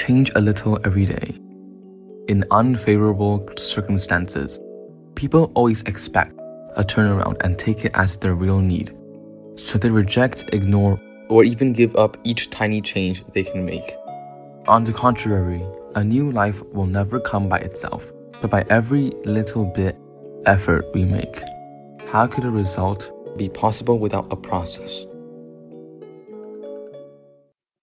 change a little every day. In unfavorable circumstances, people always expect a turnaround and take it as their real need. So they reject, ignore, or even give up each tiny change they can make. On the contrary, a new life will never come by itself, but by every little bit effort we make. How could a result be possible without a process?